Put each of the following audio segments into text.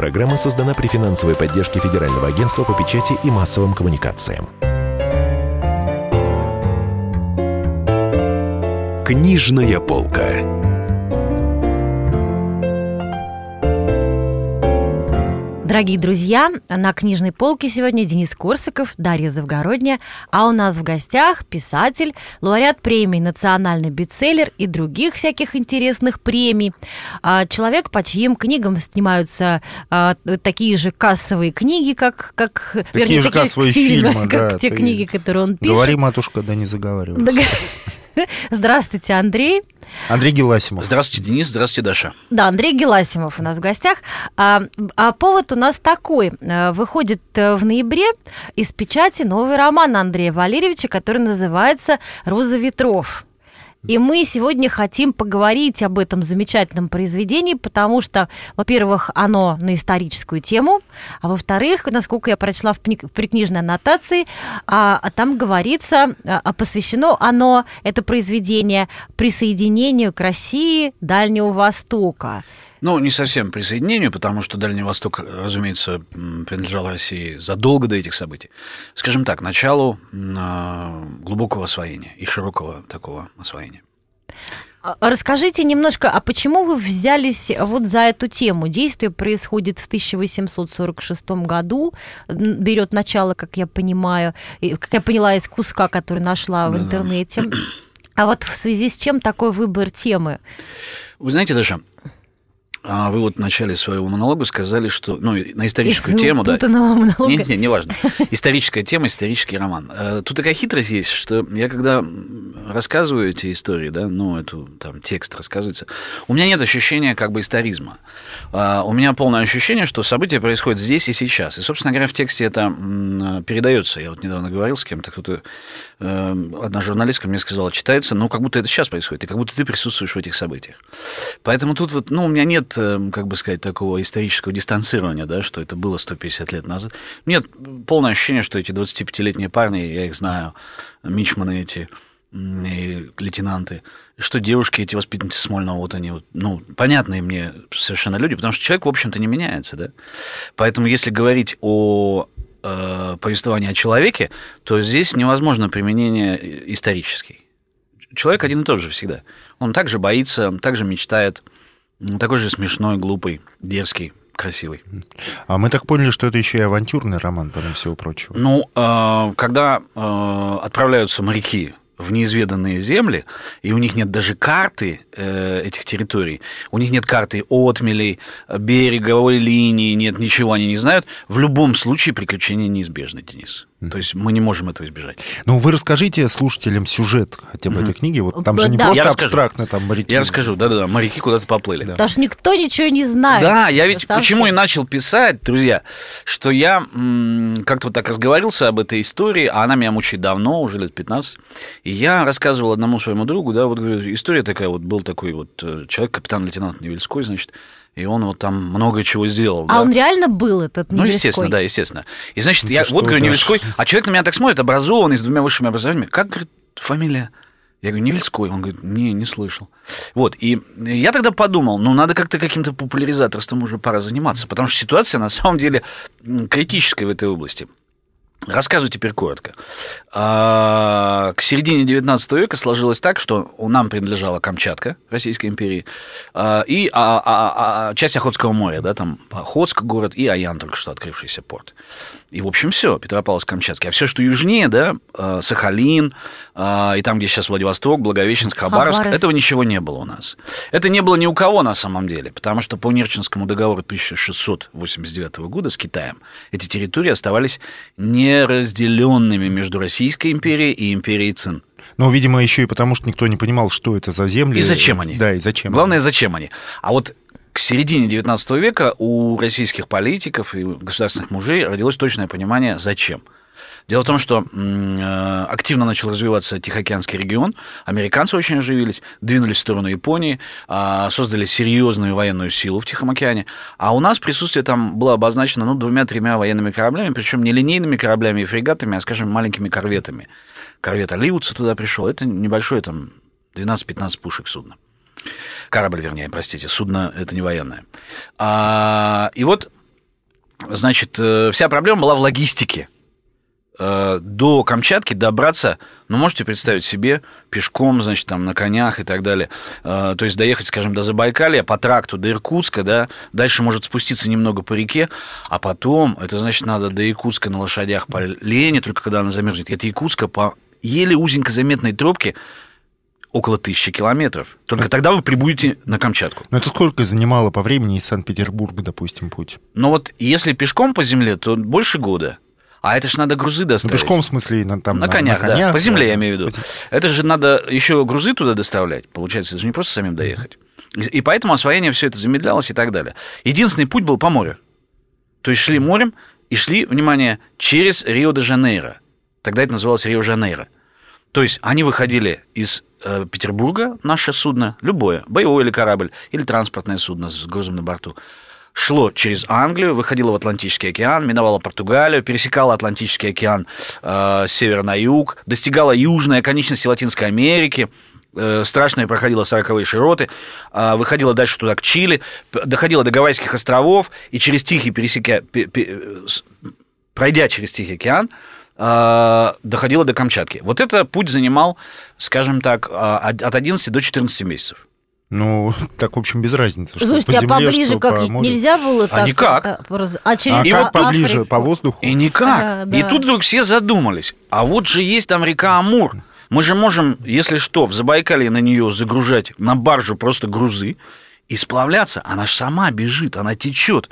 Программа создана при финансовой поддержке Федерального агентства по печати и массовым коммуникациям. Книжная полка. Дорогие друзья, на книжной полке сегодня Денис Корсаков, Дарья Завгородняя, а у нас в гостях писатель, лауреат премий «Национальный бестселлер» и других всяких интересных премий. А, человек, по чьим книгам снимаются а, такие же кассовые книги, как... как такие вернее, же такие кассовые фильмы, фильмы как да, те книги, которые он пишет. Говори, матушка, да не заговаривайся. Здравствуйте, Андрей. Андрей Геласимов. Здравствуйте, Денис. Здравствуйте, Даша. Да, Андрей Геласимов у нас в гостях. А, а повод у нас такой. Э, выходит э, в ноябре из печати новый роман Андрея Валерьевича, который называется «Роза ветров». И мы сегодня хотим поговорить об этом замечательном произведении, потому что, во-первых, оно на историческую тему, а во-вторых, насколько я прочла в прикнижной аннотации, а, а там говорится, а, посвящено оно, это произведение, присоединению к России Дальнего Востока. Ну, не совсем присоединению, потому что Дальний Восток, разумеется, принадлежал России задолго до этих событий. Скажем так, началу а, глубокого освоения и широкого такого освоения. А, расскажите немножко, а почему вы взялись вот за эту тему? Действие происходит в 1846 году, берет начало, как я понимаю, как я поняла из куска, который нашла в интернете. А вот в связи с чем такой выбор темы? Вы знаете, Даша, а вы вот в начале своего монолога сказали, что ну, на историческую Из тему, да. монолога. Нет, нет, неважно. Историческая тема, исторический роман. Э, тут такая хитрость есть, что я когда рассказываю эти истории, да, ну, эту там текст рассказывается, у меня нет ощущения как бы историзма. А, у меня полное ощущение, что события происходят здесь и сейчас. И, собственно говоря, в тексте это передается. Я вот недавно говорил с кем-то, кто-то, э, одна журналистка мне сказала, читается, ну, как будто это сейчас происходит, и как будто ты присутствуешь в этих событиях. Поэтому тут вот, ну, у меня нет Эм, как бы сказать, такого исторического дистанцирования, да, что это было 150 лет назад. Нет полное ощущение, что эти 25-летние парни, я их знаю, мичманы эти, и лейтенанты, что девушки, эти воспитанницы Смольного, вот они, вот, ну, понятные мне совершенно люди, потому что человек, в общем-то, не меняется, да. Поэтому если говорить о э, повествовании о человеке, то здесь невозможно применение исторический. Человек один и тот же всегда. Он также боится, также мечтает, ну, такой же смешной, глупый, дерзкий, красивый. А мы так поняли, что это еще и авантюрный роман, помимо всего прочего. Ну, э, когда э, отправляются моряки в неизведанные земли, и у них нет даже карты э, этих территорий, у них нет карты отмелей, береговой линии, нет ничего, они не знают, в любом случае приключения неизбежны, Денис. То есть мы не можем этого избежать. Ну, вы расскажите слушателям сюжет хотя бы mm-hmm. этой книги. Вот там же не да. просто я абстрактно там моряки. Я расскажу, да-да-да, моряки куда-то поплыли. Да. Потому что никто ничего не знает. Да, я ведь почему и начал писать, друзья, что я как-то вот так разговорился об этой истории, а она меня мучает давно, уже лет 15, и я рассказывал одному своему другу, да, вот говорю, история такая, вот был такой вот э, человек, капитан-лейтенант Невельской, значит, и он вот там много чего сделал. А да. он реально был этот Невельской? Ну, естественно, да, естественно. И, значит, ну, я вот говорю, Невельской, а человек на меня так смотрит, образованный, с двумя высшими образованиями, как, говорит, фамилия? Я говорю, Невельской. Он говорит, не, не слышал. Вот, и я тогда подумал, ну, надо как-то каким-то популяризаторством уже пора заниматься, потому что ситуация на самом деле критическая в этой области. Рассказываю теперь коротко. А, к середине XIX века сложилось так, что нам принадлежала Камчатка Российской империи а, и а, часть Охотского моря, да, там Охотск город и Аян, только что открывшийся порт. И, в общем, все, Петропавловск-Камчатский. А все, что южнее, да, Сахалин, и там, где сейчас Владивосток, Благовещенск, Хабаровск, Хабаровск, этого ничего не было у нас. Это не было ни у кого на самом деле, потому что по Нерчинскому договору 1689 года с Китаем эти территории оставались неразделенными между Российской империей и империей Цин. Ну, видимо, еще и потому, что никто не понимал, что это за земли. И зачем они. Да, и зачем. Главное, они. зачем они. А вот к середине XIX века у российских политиков и государственных мужей родилось точное понимание, зачем. Дело в том, что э, активно начал развиваться Тихоокеанский регион, американцы очень оживились, двинулись в сторону Японии, а, создали серьезную военную силу в Тихом океане, а у нас присутствие там было обозначено ну, двумя-тремя военными кораблями, причем не линейными кораблями и фрегатами, а, скажем, маленькими корветами. Корвет Оливудса туда пришел, это небольшое там 12-15 пушек судно. Корабль, вернее, простите, судно это не военное. А, и вот значит, э, вся проблема была в логистике. Э, до Камчатки добраться, ну, можете представить себе, пешком, значит, там, на конях и так далее. Э, то есть доехать, скажем, до Забайкалья по тракту до Иркутска, да, дальше может спуститься немного по реке, а потом, это значит, надо до Якутска на лошадях по Лене, только когда она замерзнет. Это Якутска по еле узенько заметной тропке, около тысячи километров. Только тогда вы прибудете на Камчатку. Но это сколько занимало по времени из Санкт-Петербурга, допустим, путь? Ну вот если пешком по земле, то больше года. А это же надо грузы доставить. Ну, пешком, в смысле, на, там, на, на конях, на конях, да. По земле, да. я имею в виду. Это же надо еще грузы туда доставлять. Получается, это же не просто самим доехать. И, поэтому освоение все это замедлялось и так далее. Единственный путь был по морю. То есть шли морем и шли, внимание, через Рио-де-Жанейро. Тогда это называлось Рио-Жанейро. То есть они выходили из э, Петербурга, наше судно, любое, боевой или корабль, или транспортное судно с грузом на борту, шло через Англию, выходило в Атлантический океан, миновало Португалию, пересекало Атлантический океан э, с на юг, достигало южной оконечности Латинской Америки, э, страшное проходило 40-е широты, э, выходило дальше туда, к Чили, доходило до Гавайских островов, и через Тихий пересекя... пройдя через Тихий океан, э, доходило до Камчатки. Вот это путь занимал, скажем так, э, от 11 до 14 месяцев. Ну, так, в общем, без разницы. Слушайте, а поближе как по нельзя было так? А никак. А, а через а как поближе, Африку? по воздуху? И никак. А, да. И тут вдруг все задумались. А вот же есть там река Амур. Мы же можем, если что, в Забайкалье на нее загружать на баржу просто грузы и сплавляться. Она же сама бежит, она течет.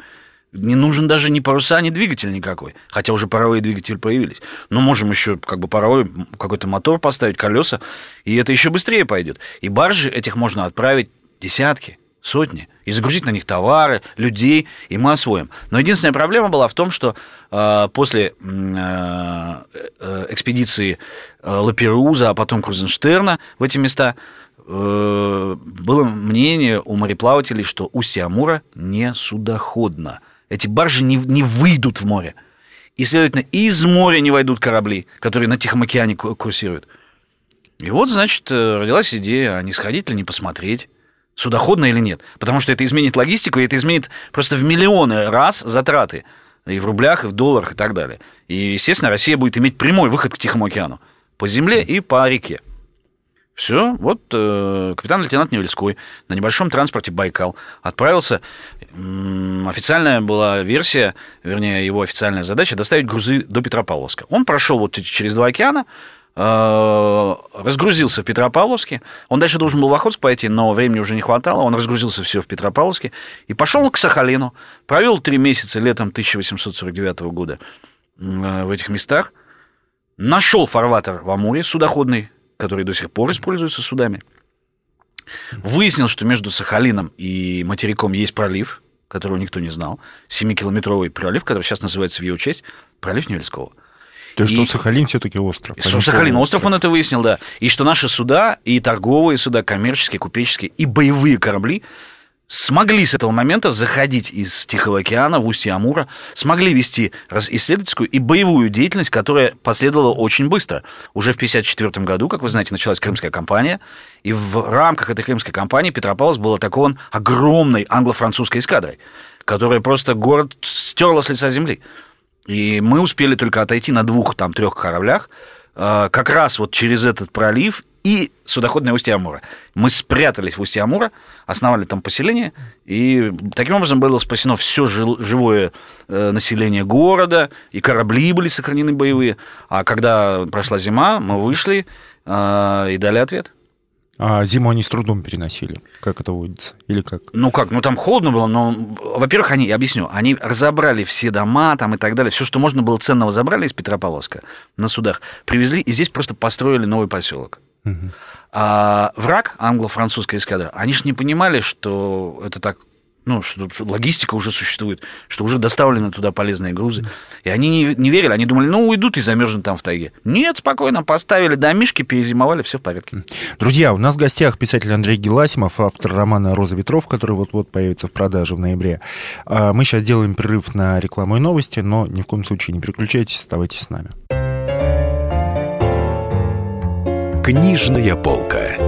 Не нужен даже ни паруса, ни двигатель никакой. Хотя уже паровые двигатели появились. Но можем еще как бы паровой какой-то мотор поставить, колеса, и это еще быстрее пойдет. И баржи этих можно отправить десятки, сотни, и загрузить на них товары, людей, и мы освоим. Но единственная проблема была в том, что э, после э, э, экспедиции э, Лаперуза, а потом Крузенштерна в эти места э, было мнение у мореплавателей, что устье Амура не судоходно. Эти баржи не, не выйдут в море. И, следовательно, из моря не войдут корабли, которые на Тихом океане курсируют. И вот, значит, э, родилась идея, а не сходить ли, не посмотреть судоходно или нет. Потому что это изменит логистику, и это изменит просто в миллионы раз затраты. И в рублях, и в долларах, и так далее. И, естественно, Россия будет иметь прямой выход к Тихому океану. По земле и по реке. Все, вот э, капитан-лейтенант Невельской на небольшом транспорте Байкал отправился. Официальная была версия, вернее, его официальная задача доставить грузы до Петропавловска. Он прошел вот через два океана, Э, разгрузился в Петропавловске. Он дальше должен был в Охотск пойти, но времени уже не хватало. Он разгрузился все в Петропавловске и пошел к Сахалину. Провел три месяца летом 1849 года э, в этих местах. Нашел фарватер в Амуре, судоходный, который до сих пор используется судами. Выяснил, что между Сахалином и материком есть пролив, которого никто не знал. 7-километровый пролив, который сейчас называется в его честь пролив Невельского. То есть, и... что Сахалин все-таки остров. Что Сахалин остров, он это выяснил, да. И что наши суда, и торговые суда, коммерческие, купеческие, и боевые корабли смогли с этого момента заходить из Тихого океана в устье Амура, смогли вести исследовательскую и боевую деятельность, которая последовала очень быстро. Уже в 1954 году, как вы знаете, началась Крымская кампания, и в рамках этой Крымской кампании Петропавловск был атакован огромной англо-французской эскадрой, которая просто город стерла с лица земли. И мы успели только отойти на двух, там, трех кораблях, как раз вот через этот пролив и судоходное устье Амура. Мы спрятались в устье Амура, основали там поселение, и таким образом было спасено все живое э, население города, и корабли были сохранены боевые. А когда прошла зима, мы вышли э, и дали ответ. А зиму они с трудом переносили, как это водится, или как? Ну как, ну там холодно было, но, во-первых, они, я объясню, они разобрали все дома там и так далее, все, что можно было ценного, забрали из Петропавловска на судах, привезли, и здесь просто построили новый поселок. Угу. А враг англо-французская эскадра, они же не понимали, что это так ну, что, что логистика уже существует, что уже доставлены туда полезные грузы. И они не, не верили, они думали, ну, уйдут и замерзнут там в тайге. Нет, спокойно, поставили домишки, перезимовали, все в порядке. Друзья, у нас в гостях писатель Андрей Геласимов, автор романа «Роза ветров», который вот-вот появится в продаже в ноябре. А, мы сейчас делаем перерыв на рекламу и новости, но ни в коем случае не переключайтесь, оставайтесь с нами. Книжная полка.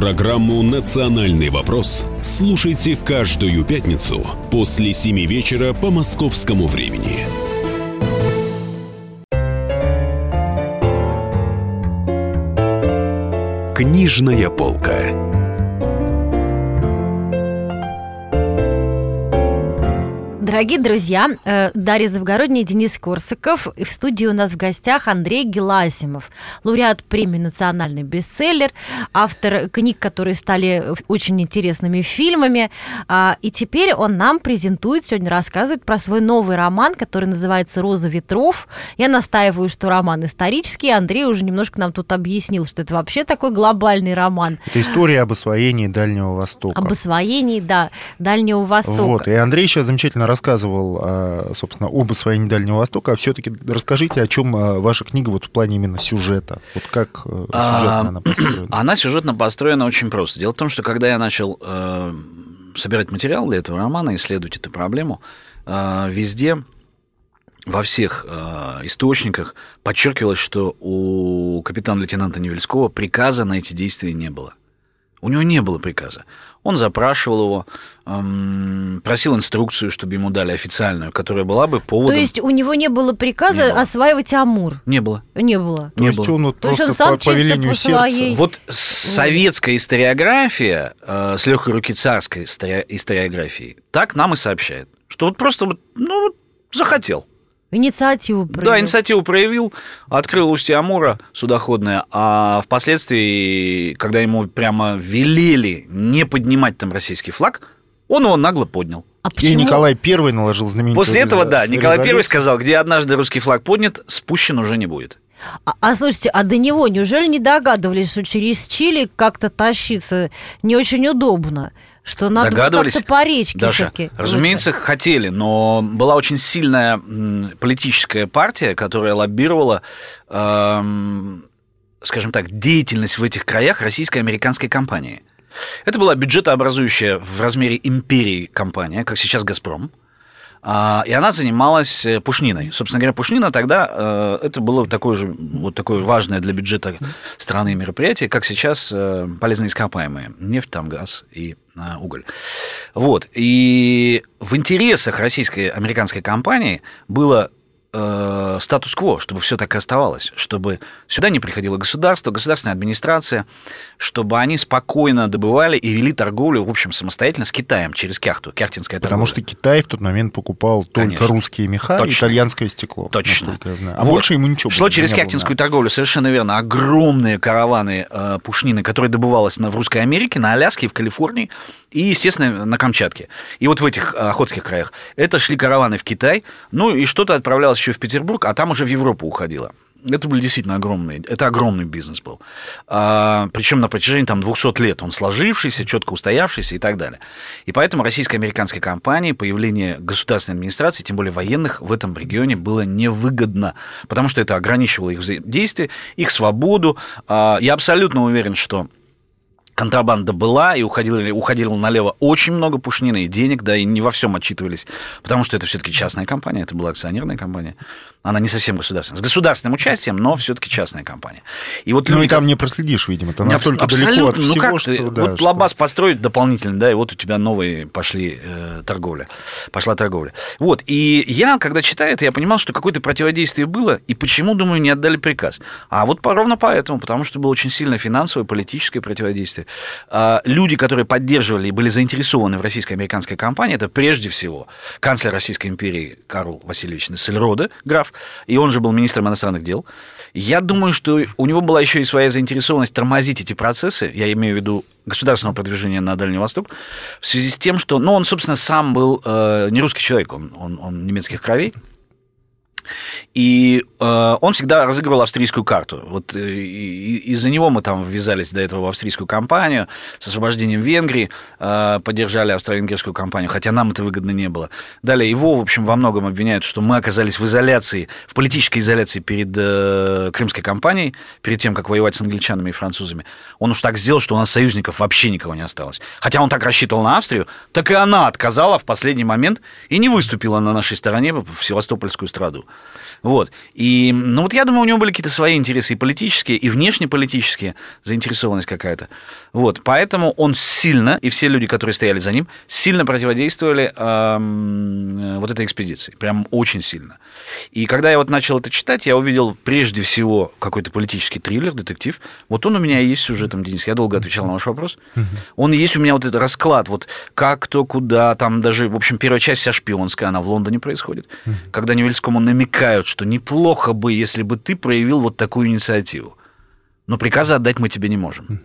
Программу «Национальный вопрос» слушайте каждую пятницу после 7 вечера по московскому времени. Книжная полка. Дорогие друзья, э, Дарья Завгородняя Денис Корсаков. И в студии у нас в гостях Андрей Геласимов, лауреат премии «Национальный бестселлер», автор книг, которые стали очень интересными фильмами. А, и теперь он нам презентует, сегодня рассказывает про свой новый роман, который называется «Роза ветров». Я настаиваю, что роман исторический. Андрей уже немножко нам тут объяснил, что это вообще такой глобальный роман. Это история об освоении Дальнего Востока. Об освоении, да, Дальнего Востока. Вот, и Андрей сейчас замечательно рассказывает рассказывал, а, собственно, об освоении Дальнего Востока, а все-таки расскажите, о чем а, ваша книга вот в плане именно сюжета. Вот как э, А, сюжетно она построена? Она сюжетно построена очень просто. Дело в том, что когда я начал э, собирать материал для этого романа, исследовать эту проблему, э, везде во всех э, источниках подчеркивалось, что у капитана-лейтенанта Невельского приказа на эти действия не было. У него не было приказа. Он запрашивал его, эм, просил инструкцию, чтобы ему дали официальную, которая была бы поводом. То есть у него не было приказа Не было. осваивать Амур? Не было. Не было. То Не есть было. он вот То есть просто он сам по, по чисто велению по сердца. своей- Вот советская историография э, с легкой руки царской истори- историографии так нам и сообщает, что вот просто вот, ну, захотел. Инициативу Да, проявил. инициативу проявил, открыл устье Амура судоходное, а впоследствии, когда ему прямо велели не поднимать там российский флаг, он его нагло поднял. А И? Николай I наложил знаменитую После этого, да, Николай I резолюцию. сказал, где однажды русский флаг поднят, спущен уже не будет. А, а слушайте, а до него неужели не догадывались, что через Чили как-то тащиться не очень удобно? Что надо Догадывались? как-то по речке Даша, разумеется, хотели, но была очень сильная политическая партия, которая лоббировала, эм, скажем так, деятельность в этих краях российско-американской компании. Это была бюджетообразующая в размере империи компания, как сейчас «Газпром». А, И она занималась э, пушниной. Собственно говоря, пушнина тогда э, это было такое же вот такое важное для бюджета страны мероприятие, как сейчас э, полезные ископаемые нефть, там газ и э, уголь. Вот и в интересах российской американской компании было э, статус-кво, чтобы все так и оставалось, чтобы сюда не приходило государство, государственная администрация, чтобы они спокойно добывали и вели торговлю, в общем, самостоятельно с Китаем через Кяхту, Кяхтинская Потому торговля. что Китай в тот момент покупал только Конечно. русские меха и Точно. итальянское стекло. Точно. я знаю. А Вот. больше ему ничего Шло было через не было, Кяхтинскую да. торговлю, совершенно верно. Огромные караваны э, пушнины, которые добывалась на, в Русской Америке, на Аляске, в Калифорнии и, естественно, на Камчатке. И вот в этих э, охотских краях. Это шли караваны в Китай, ну и что-то отправлялось еще в Петербург, а там уже в Европу уходило. Это были действительно огромные, это огромный бизнес был. причем на протяжении там 200 лет он сложившийся, четко устоявшийся и так далее. И поэтому российско-американской компании появление государственной администрации, тем более военных, в этом регионе было невыгодно, потому что это ограничивало их взаимодействие, их свободу. А, я абсолютно уверен, что контрабанда была, и уходило, уходило налево очень много пушнины и денег, да, и не во всем отчитывались, потому что это все-таки частная компания, это была акционерная компания. Она не совсем государственная. С государственным участием, но все-таки частная компания. И вот Ну люди, и там не проследишь, видимо. Там настолько абсолютно. далеко от ну всего, как что... ты, да, вот что- лабаз построить дополнительно, да, и вот у тебя новые пошли э, торговля, пошла торговля. Вот, и я, когда читаю это, я понимал, что какое-то противодействие было, и почему, думаю, не отдали приказ. А вот по- ровно поэтому, потому что было очень сильное финансовое, политическое противодействие. А, люди, которые поддерживали и были заинтересованы в российско-американской компании, это прежде всего канцлер Российской империи Карл Васильевич Нессельроде, граф, и он же был министром иностранных дел. Я думаю, что у него была еще и своя заинтересованность тормозить эти процессы, я имею в виду государственного продвижения на Дальний Восток, в связи с тем, что, ну, он, собственно, сам был э, не русский человек, он, он, он немецких кровей, И э, он всегда разыгрывал австрийскую карту. Вот э, из-за него мы там ввязались до этого в австрийскую кампанию с освобождением Венгрии, э, поддержали австро-венгерскую кампанию, хотя нам это выгодно не было. Далее его, в общем, во многом обвиняют, что мы оказались в изоляции, в политической изоляции перед э, Крымской кампанией, перед тем, как воевать с англичанами и французами. Он уж так сделал, что у нас союзников вообще никого не осталось. Хотя он так рассчитывал на Австрию, так и она отказала в последний момент и не выступила на нашей стороне в Севастопольскую страду. Вот. И, ну вот я думаю, у него были какие-то свои интересы и политические, и внешнеполитические, заинтересованность какая-то. Вот. Поэтому он сильно, и все люди, которые стояли за ним, сильно противодействовали э, вот этой экспедиции. Прям очень сильно. И когда я вот начал это читать, я увидел прежде всего какой-то политический триллер, детектив. Вот он у меня и есть сюжетом, Денис. Я долго отвечал на ваш вопрос. Он есть у меня вот этот расклад, вот как, кто, куда, там даже, в общем, первая часть вся шпионская, она в Лондоне происходит. Когда Невельскому намекают, что неплохо бы, если бы ты проявил вот такую инициативу. Но приказа отдать мы тебе не можем.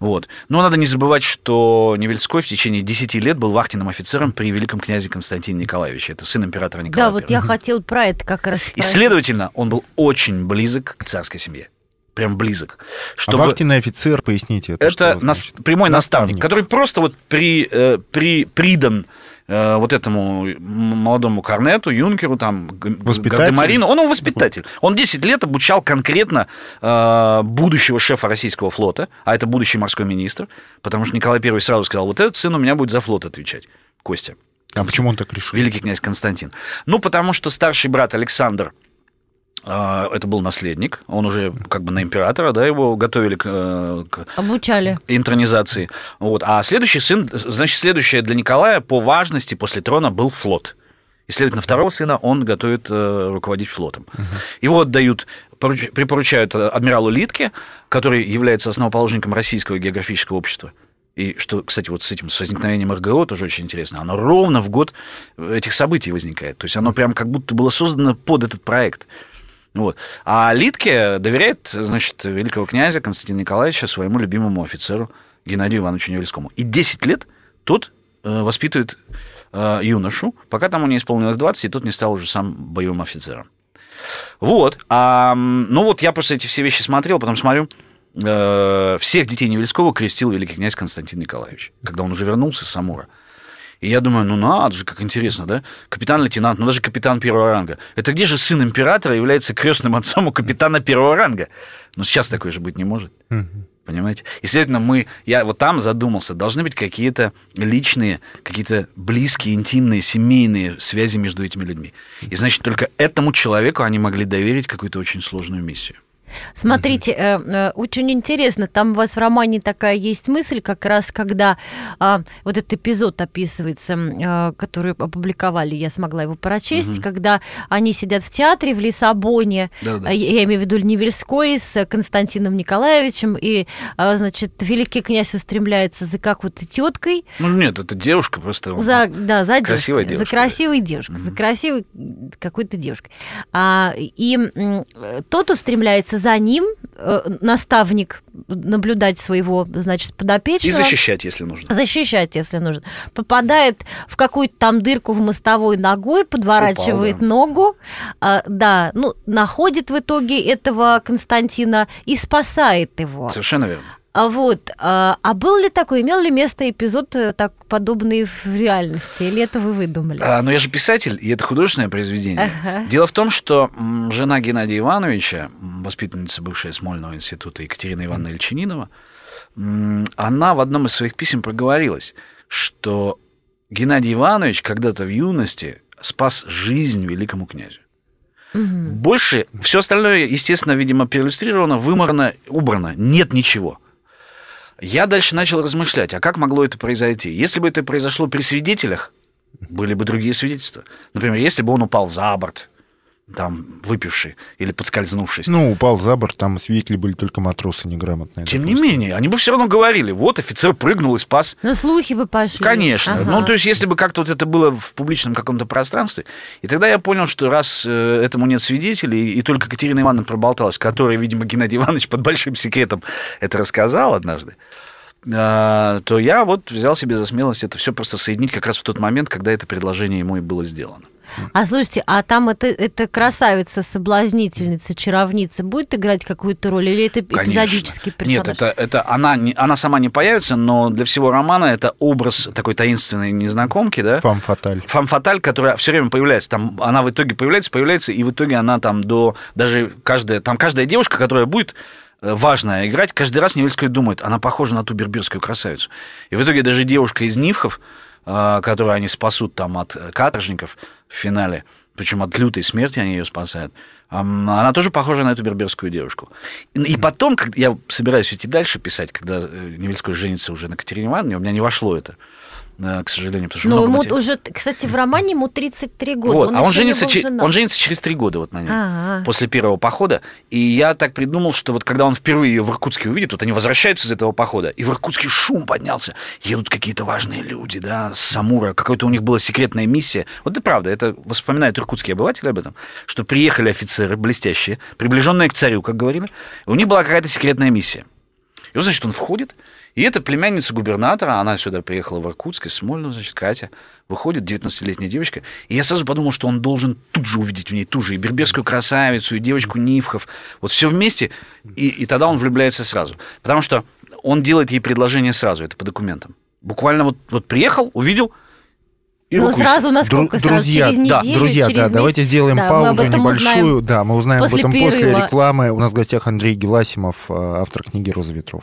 Вот. Но надо не забывать, что Невельской в течение 10 лет был вахтенным офицером при великом князе Константине Николаевиче. Это сын императора Николая Да, вот я хотел про это как раз И, следовательно, он был очень близок к царской семье. Прям близок. Чтобы... А вахтенный офицер, поясните. Это, это нас... прямой наставник, наставник, который просто вот при, э, при, придан Э, вот этому молодому Корнету, Юнкеру, там, Гардемарину. Он его воспитатель. Он 10 лет обучал конкретно э, будущего шефа российского флота, а это будущий морской министр, потому что Николай I сразу сказал, вот этот сын у меня будет за флот отвечать, Костя. А почему он так решил? Великий князь Константин. Ну, потому что старший брат Александр это был наследник, он уже как бы на императора, да, его готовили к, э, к обучали интронизации. Вот. А следующий сын, значит, следующее для Николая по важности после трона был флот. И, следовательно, второго сына он готовит э, руководить флотом. Угу. Его отдают, припоручают адмиралу Литке, который является основоположником Российского географического общества. И что, кстати, вот с этим, с возникновением РГО тоже очень интересно. Оно ровно в год этих событий возникает. То есть оно прям как будто было создано под этот проект. Вот. А Литке доверяет, значит, великого князя Константина Николаевича своему любимому офицеру Геннадию Ивановичу Невельскому. И 10 лет тот э, воспитывает э, юношу, пока тому не исполнилось 20, и тот не стал уже сам боевым офицером. Вот. А, ну вот я просто эти все вещи смотрел, потом смотрю, э, всех детей Невельского крестил великий князь Константин Николаевич, когда он уже вернулся с Амура. И я думаю, ну надо же, как интересно, да? Капитан-лейтенант, ну даже капитан первого ранга. Это где же сын императора является крестным отцом у капитана первого ранга? Ну сейчас такое же быть не может. Понимаете? И, следовательно, мы, я вот там задумался, должны быть какие-то личные, какие-то близкие, интимные, семейные связи между этими людьми. И, значит, только этому человеку они могли доверить какую-то очень сложную миссию. Смотрите, э, очень интересно, там у вас в романе такая есть мысль, как раз когда э, вот этот эпизод описывается, э, который опубликовали, я смогла его прочесть, угу. когда они сидят в театре в Лиссабоне, Да-да. я имею в виду Невельской с Константином Николаевичем, и, э, значит, великий князь устремляется за какой-то теткой. Ну нет, это девушка просто. За, да, за красивая девушка. За красивой девушкой, угу. за красивой какой-то девушкой. А, и тот устремляется за ним э, наставник наблюдать своего, значит, подопечного. И защищать, если нужно. Защищать, если нужно. Попадает в какую-то там дырку в мостовой ногой, подворачивает Упал, да. ногу, э, да, ну, находит в итоге этого Константина и спасает его. Совершенно верно. А вот, а, а был ли такой, имел ли место эпизод э, так подобный в реальности, или это вы выдумали? А, ну я же писатель, и это художественное произведение. Ага. Дело в том, что жена Геннадия Ивановича, воспитанница бывшая Смольного института Екатерина Ивановна Ильчининова, она в одном из своих писем проговорилась, что Геннадий Иванович когда-то в юности спас жизнь великому князю. Угу. Больше все остальное, естественно, видимо, проиллюстрировано, выморно, убрано. Нет ничего. Я дальше начал размышлять, а как могло это произойти? Если бы это произошло при свидетелях, были бы другие свидетельства. Например, если бы он упал за борт, там, выпивший или подскользнувшись. Ну, упал за борт, там свидетели были только матросы неграмотные. Тем не менее, они бы все равно говорили, вот офицер прыгнул и спас. Ну, слухи бы пошли. Конечно. Ага. Ну, то есть, если бы как-то вот это было в публичном каком-то пространстве. И тогда я понял, что раз э, этому нет свидетелей, и только Катерина Ивановна проболталась, которая, видимо, Геннадий Иванович под большим секретом это рассказал однажды, а, то я вот взял себе за смелость это все просто соединить как раз в тот момент, когда это предложение ему и было сделано. А слушайте, а там это, это красавица, соблазнительница, чаровница будет играть какую-то роль или это Конечно. эпизодический персонаж? Нет, это, это она, не, она сама не появится, но для всего романа это образ такой таинственной незнакомки, да? Фам фаталь. Фам Фаталь, которая все время появляется. Там она в итоге появляется, появляется, и в итоге она там до даже каждая, там каждая девушка, которая будет э, важная играть, каждый раз Невельская думает, она похожа на ту берберскую красавицу. И в итоге даже девушка из Нивхов, э, которую они спасут там от каторжников в финале, причем от лютой смерти они ее спасают, она тоже похожа на эту берберскую девушку. И, потом, когда я собираюсь идти дальше писать, когда э, Невельской женится уже на Катерине Ивановне, у меня не вошло это, к сожалению, потому что Ну, много ему матери- уже, кстати, в романе ему 33 года. вот, а он еще не женится, че- он женится через три года вот на ней, А-а. после первого похода. И я так придумал, что вот когда он впервые ее в Иркутске увидит, вот они возвращаются из этого похода, и в Иркутске шум поднялся, едут какие-то важные люди, да, с Самура, какая-то у них была секретная миссия. Вот это правда, это вспоминают иркутские обыватели об этом, что приехали офицеры блестящие, приближенные к царю, как говорили, и у них была какая-то секретная миссия. И вот, значит, он входит, и это племянница губернатора, она сюда приехала в Иркутск, из Смольного, значит, Катя, выходит, 19-летняя девочка, и я сразу подумал, что он должен тут же увидеть в ней ту же и берберскую красавицу, и девочку Нивхов, вот все вместе, и, и тогда он влюбляется сразу. Потому что он делает ей предложение сразу, это по документам. Буквально вот, вот приехал, увидел, и Ну, сразу насколько? Дру- сразу друзья, через да, неделю, Друзья, через да, месяц? давайте сделаем Да, паузу небольшую. узнаем Да, мы узнаем после об этом после перерыва. рекламы. У нас в гостях Андрей Геласимов, э, автор книги «Роза ветров».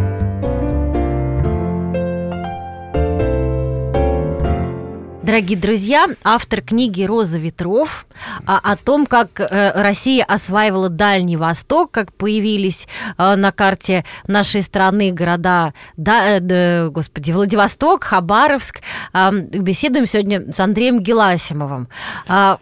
Дорогие друзья, автор книги «Роза ветров» а, о том, как э, Россия осваивала Дальний Восток, как появились э, на карте нашей страны города, да, э, да, господи, Владивосток, Хабаровск. Беседуем сегодня с Андреем Геласимовым, а,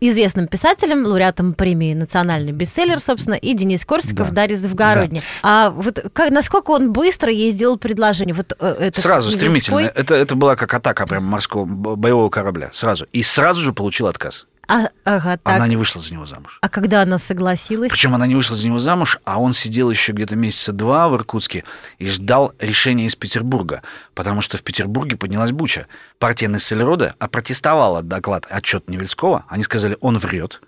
известным писателем, лауреатом премии «Национальный бестселлер», собственно, и Денис Корсиков, Да. Дарья Завгородня. А вот как, насколько он быстро ей сделал предложение? Вот, это Сразу, стремительно. Это, это была как атака прям морского боевого корабля. Сразу. И сразу же получил отказ. А, ага, так. Она не вышла за него замуж. А когда она согласилась? Причем она не вышла за него замуж, а он сидел еще где-то месяца два в Иркутске и ждал решения из Петербурга, потому что в Петербурге поднялась буча. Партия Нессельрода опротестовала доклад, отчет Невельского. Они сказали, он врет,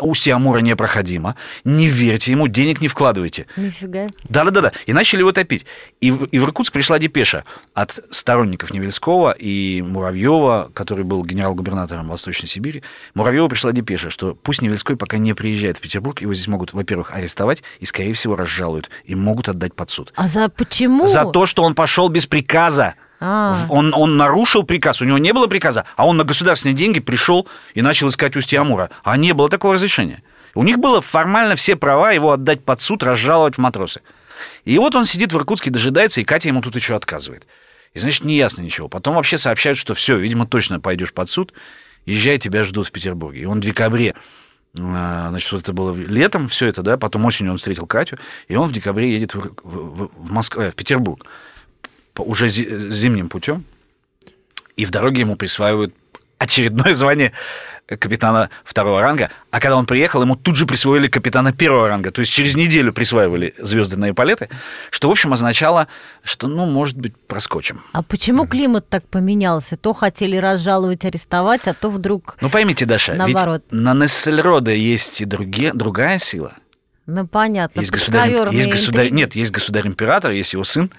Устье Амура непроходимо, не верьте ему, денег не вкладывайте. Нифига. Да-да-да, и начали его топить. И в, и в Иркутск пришла депеша от сторонников Невельского и Муравьева, который был генерал-губернатором Восточной Сибири. Муравьева пришла депеша, что пусть Невельской пока не приезжает в Петербург, его здесь могут, во-первых, арестовать и, скорее всего, разжалуют, и могут отдать под суд. А за почему? За то, что он пошел без приказа. А. Он, он нарушил приказ, у него не было приказа, а он на государственные деньги пришел и начал искать устье Амура. А не было такого разрешения. У них было формально все права его отдать под суд, разжаловать в матросы. И вот он сидит в Иркутске, дожидается, и Катя ему тут еще отказывает. И значит, не ясно ничего. Потом вообще сообщают, что все, видимо, точно пойдешь под суд, езжай, тебя ждут в Петербурге. И он в декабре, э, значит, вот это было летом все это, да, потом осенью он встретил Катю, и он в декабре едет в, в, в Москву, э, в Петербург уже зи- зимним путем, и в дороге ему присваивают очередное звание капитана второго ранга, а когда он приехал, ему тут же присвоили капитана первого ранга, то есть через неделю присваивали звезды на эполеты, что, в общем, означало, что, ну, может быть, проскочим. А почему климат так поменялся? То хотели разжаловать, арестовать, а то вдруг... Ну, поймите, Даша, Наоборот. ведь на Нессельроде есть и друге, другая сила. Ну, понятно. Есть государь, есть государь, нет, есть государь-император, есть его сын,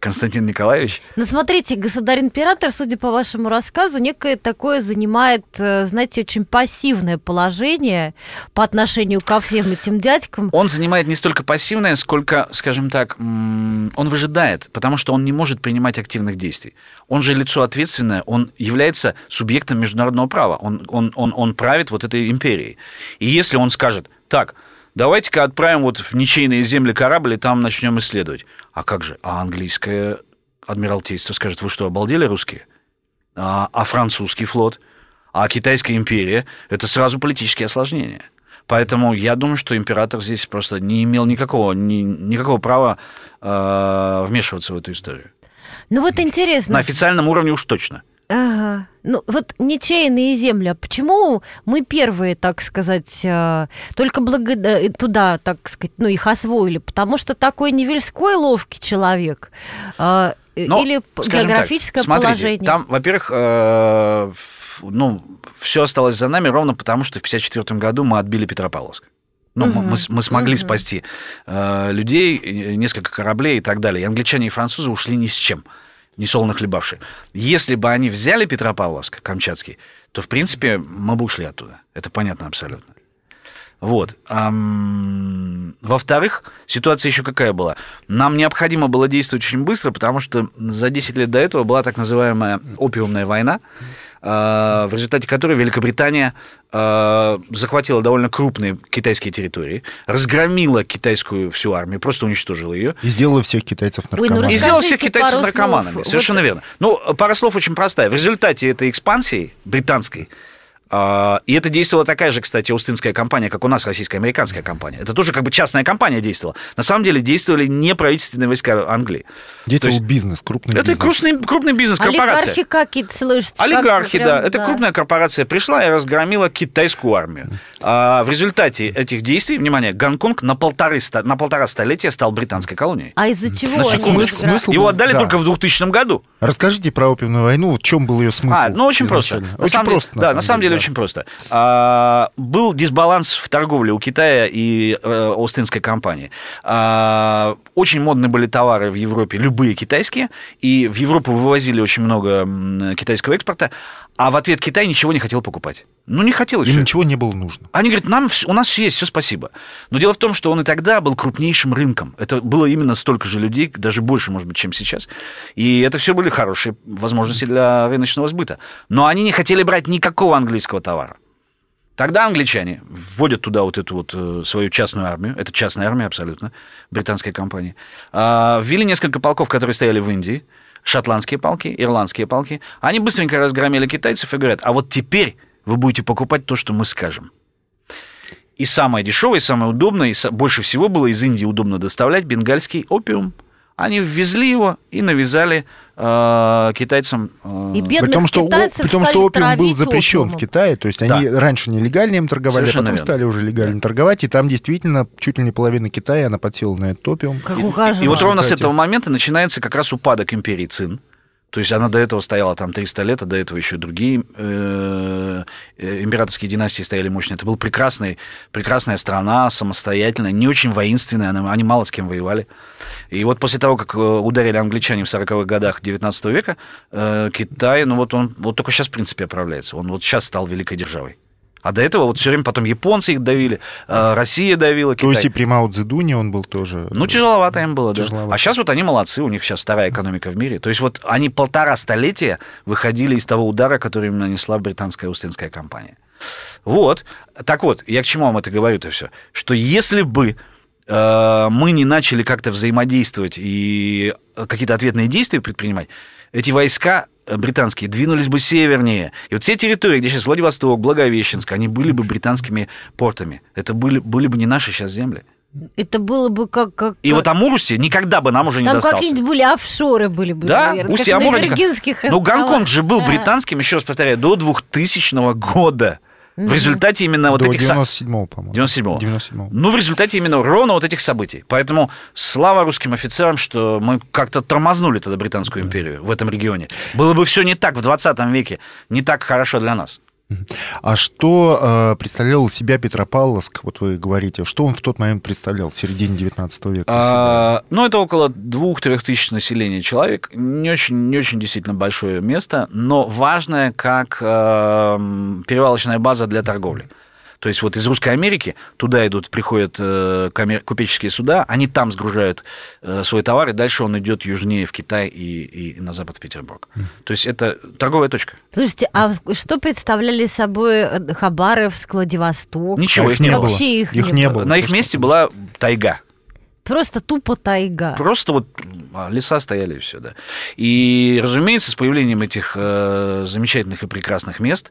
Константин Николаевич. Ну, смотрите, государь-император, судя по вашему рассказу, некое такое занимает, э, знаете, очень пассивное положение по отношению ко всем этим дядькам. Он занимает не столько пассивное, сколько, скажем так, он выжидает, потому что он не может принимать активных действий. Он же лицо ответственное, он является субъектом международного права, он, он, он, он правит вот этой империей. И если он скажет, так, давайте-ка отправим вот в ничейные земли корабль, и там начнем исследовать. А как же? А английское адмиралтейство скажет, вы что, обалдели русские? А, а французский флот? А китайская империя? Это сразу политические осложнения. Поэтому я думаю, что император здесь просто не имел никакого, ни, никакого права э, вмешиваться в эту историю. Ну вот интересно. На официальном уровне уж точно. Ага. Ну, вот ничейные земли. А почему мы первые, так сказать, э, только благодаря туда, так сказать, ну, их освоили? Потому что такой Невельской ловкий человек э, Но, или географическое так, смотрите, положение? Там, во-первых, э, ну, все осталось за нами ровно потому, что в 1954 году мы отбили Петропавловск. Ну, мы- мы, мы смогли Мгм. спасти э, людей, э, несколько кораблей и так далее. И англичане и французы ушли ни с чем, не солоно хлебавшие. Если бы они взяли Петропавловск, Камчатский, то, в принципе, мы бы ушли оттуда. Это понятно абсолютно. Вот. Во-вторых, ситуация еще какая была? Нам необходимо было действовать очень быстро, потому что за 10 лет до этого была так называемая опиумная война, в результате которой Великобритания а, захватила довольно крупные китайские территории, разгромила китайскую всю армию, просто уничтожила ее. И сделала всех китайцев Ой, ну наркоманами. И сделал всех китайцев наркоманами. слов. Совершенно Вот- верно. Ну, пара слов очень простая. В результате этой экспансии британской, и это действовала такая же, кстати, Устинская компания, как у нас российско-американская компания. Это тоже как бы частная компания действовала. На самом деле действовали не правительственные войска Англии. Действовал есть- бизнес, крупный Это бизнес. крупный, крупный бизнес, корпорация. Олигархи какие-то слышите? как Олигархи, прям, да. Это крупная корпорация пришла и разгромила китайскую армию. А в результате этих действий, внимание, Гонконг на, полторы, на полтора столетия стал британской колонией. А из-за чего На они. Смысл, смысл Его отдали да. только в 2000 году. Расскажите про опиумную войну, в чем был ее смысл? А, ну очень просто. изначально? На Очень самом просто, деле, да, на самом деле очень просто. А, был дисбаланс в торговле у Китая и э, Остинской компании. А, очень модны были товары в Европе, любые китайские, и в Европу вывозили очень много китайского экспорта, а в ответ Китай ничего не хотел покупать. Ну, не хотел, Им ничего не было нужно. Они говорят, нам, у нас все есть, все спасибо. Но дело в том, что он и тогда был крупнейшим рынком. Это было именно столько же людей, даже больше, может быть, чем сейчас. И это все были хорошие возможности для рыночного сбыта. Но они не хотели брать никакого английского товара. Тогда англичане вводят туда вот эту вот э, свою частную армию, это частная армия абсолютно, британской компании, а, ввели несколько полков, которые стояли в Индии, шотландские полки, ирландские полки. Они быстренько разгромили китайцев и говорят, а вот теперь вы будете покупать то, что мы скажем. И самое дешевое, и самое удобное, и больше всего было из Индии удобно доставлять бенгальский опиум. Они ввезли его и навязали э, китайцам. э, И При бедных том, что, о- китайцев при том, что опиум был запрещен опиумом. в Китае, то есть они раньше нелегально им торговали, Совершенно а потом верно. стали уже легально торговать, и там действительно чуть ли не половина Китая, она подсела на этот опиум. Как И- ухаживать. И вот ровно с этого момента начинается как раз упадок империи Цин. То есть она до этого стояла там 300 лет, а до этого еще другие э, э, императорские династии стояли мощные. Это была прекрасный, прекрасная страна, самостоятельная, не очень воинственная, она- они мало с кем воевали. И вот после того, как э, ударили англичане в 40-х годах 19 века, э, Китай, ну вот он вот только сейчас, в принципе, оправляется. Он вот сейчас стал великой державой. А до этого вот все время потом японцы их давили, э, Россия давила То есть Китай. и при Мао Цзэдуне он был тоже... Ну, тяжеловато им было, да. Тяжеловато. А сейчас вот они молодцы, у них сейчас вторая экономика в мире. То есть вот они полтора столетия выходили из того удара, который им нанесла британская Устинская компания. Вот. Так вот, я к чему вам это говорю-то все? Что если бы э, мы не начали как-то взаимодействовать и какие-то ответные действия предпринимать, эти войска э, британские двинулись бы севернее. И вот все территории, где сейчас Владивосток, Благовещенск, они были бы британскими портами. Это были, были бы не наши сейчас земли. Это было бы как... как И вот Амурусти никогда бы нам уже не Там достался. какие-нибудь были офшоры были бы, Да, наверное, устье как на Амура. никак- Виргинских Ну, островах. Гонконг же был британским, еще раз повторяю, до 2000 года. В результате именно вот До этих... со- 97-го, по-моему. 97-го. 97-го. Ну, в результате именно ровно вот этих событий. Поэтому слава русским офицерам, что мы как-то тормознули тогда Британскую империю в этом регионе. Было бы все не так в 20 веке, не так хорошо для нас. А что э, представлял себя Петропавловск, вот вы говорите, что он в тот момент представлял в середине 19 века? А, ну, это около двух-трех тысяч населения человек. Не очень, не очень действительно большое место, но важное как э, перевалочная база для торговли. То есть вот из Русской Америки туда идут, приходят э, купеческие суда, они там сгружают э, свой товар, и дальше он идет южнее в Китай и, и на запад в Петербург. Mm. То есть это торговая точка. Слушайте, а что представляли собой э, Хабаровск, Владивосток? Ничего, их не было. Их, их не было. На их месте была тайга. Просто тупо тайга. Просто вот а, леса стояли и все, да. И, разумеется, с появлением этих э, замечательных и прекрасных мест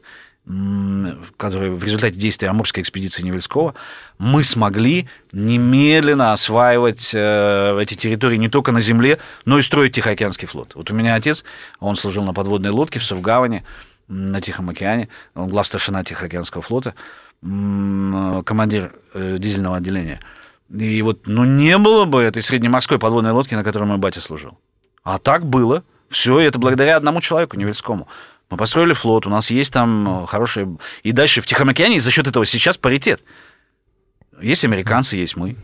которые в результате действия Амурской экспедиции Невельского, мы смогли немедленно осваивать э, эти территории не только на земле, но и строить Тихоокеанский флот. Вот у меня отец, он служил на подводной лодке в Совгаване, на Тихом океане, он главстаршина Тихоокеанского флота, командир э, дизельного отделения. И вот, ну, не было бы этой среднеморской подводной лодки, на которой мой батя служил. А так было. Все это благодаря одному человеку, Невельскому. Мы построили флот, у нас есть там э, хорошие... И дальше в Тихом океане за счет этого сейчас паритет. Есть американцы, есть мы.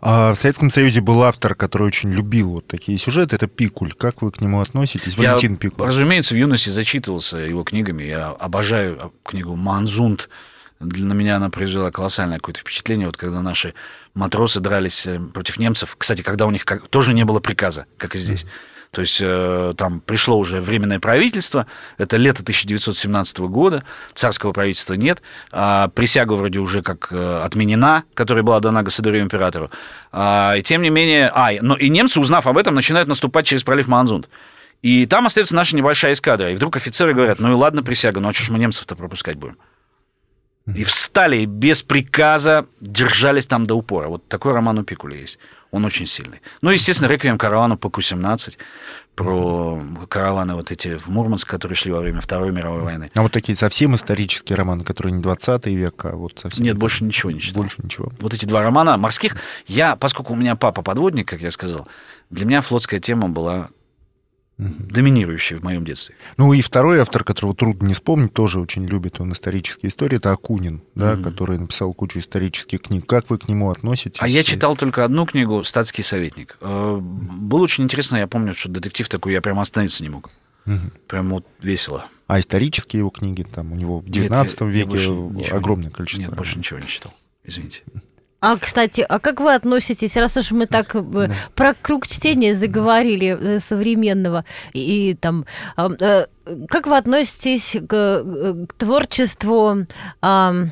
А в Советском Союзе был автор, который очень любил вот такие сюжеты, это Пикуль. Как вы к нему относитесь? Валентин я, Пикуль. Разумеется, в юности зачитывался его книгами. Я обожаю книгу «Манзунт». На меня она произвела колоссальное какое-то впечатление, вот когда наши матросы дрались э, против немцев. Кстати, когда у них тоже не было приказа, как и здесь. Mm-hmm то есть э, там пришло уже временное правительство, это лето 1917 года, царского правительства нет, а присяга вроде уже как э, отменена, которая была дана государю-императору. А, и тем не менее, а, но и немцы, узнав об этом, начинают наступать через пролив Манзунд. И там остается наша небольшая эскадра. И вдруг офицеры говорят, ну и ладно, присяга, ну а что ж мы немцев-то пропускать будем? И встали без приказа, держались там до упора. Вот такой роман у Пикуля есть. Он очень сильный. Ну, естественно, «Реквием каравана» по Ку-17, про караваны вот эти в Мурманск, которые шли во время Второй мировой войны. А вот такие совсем исторические романы, которые не 20 век, а вот совсем... Нет, больше ничего не читал. Больше ничего. Вот эти два романа морских, я, поскольку у меня папа подводник, как я сказал, для меня флотская тема была доминирующий в моем детстве. Ну и второй автор, которого трудно не вспомнить, тоже очень любит он исторические истории, это Акунин, да, mm-hmm. который написал кучу исторических книг. Как вы к нему относитесь? А я читал только одну книгу «Статский советник». Э, было очень интересно, я помню, что детектив такой, я прямо остановиться не мог. Mm-hmm. Прям вот весело. А исторические его книги, там у него в 19 Нет, веке я, я огромное количество. Нет, больше ничего не читал, извините. А, кстати, а как вы относитесь, раз уж мы так да. про круг чтения заговорили э, современного, и, и там, э, как вы относитесь к, к творчеству э,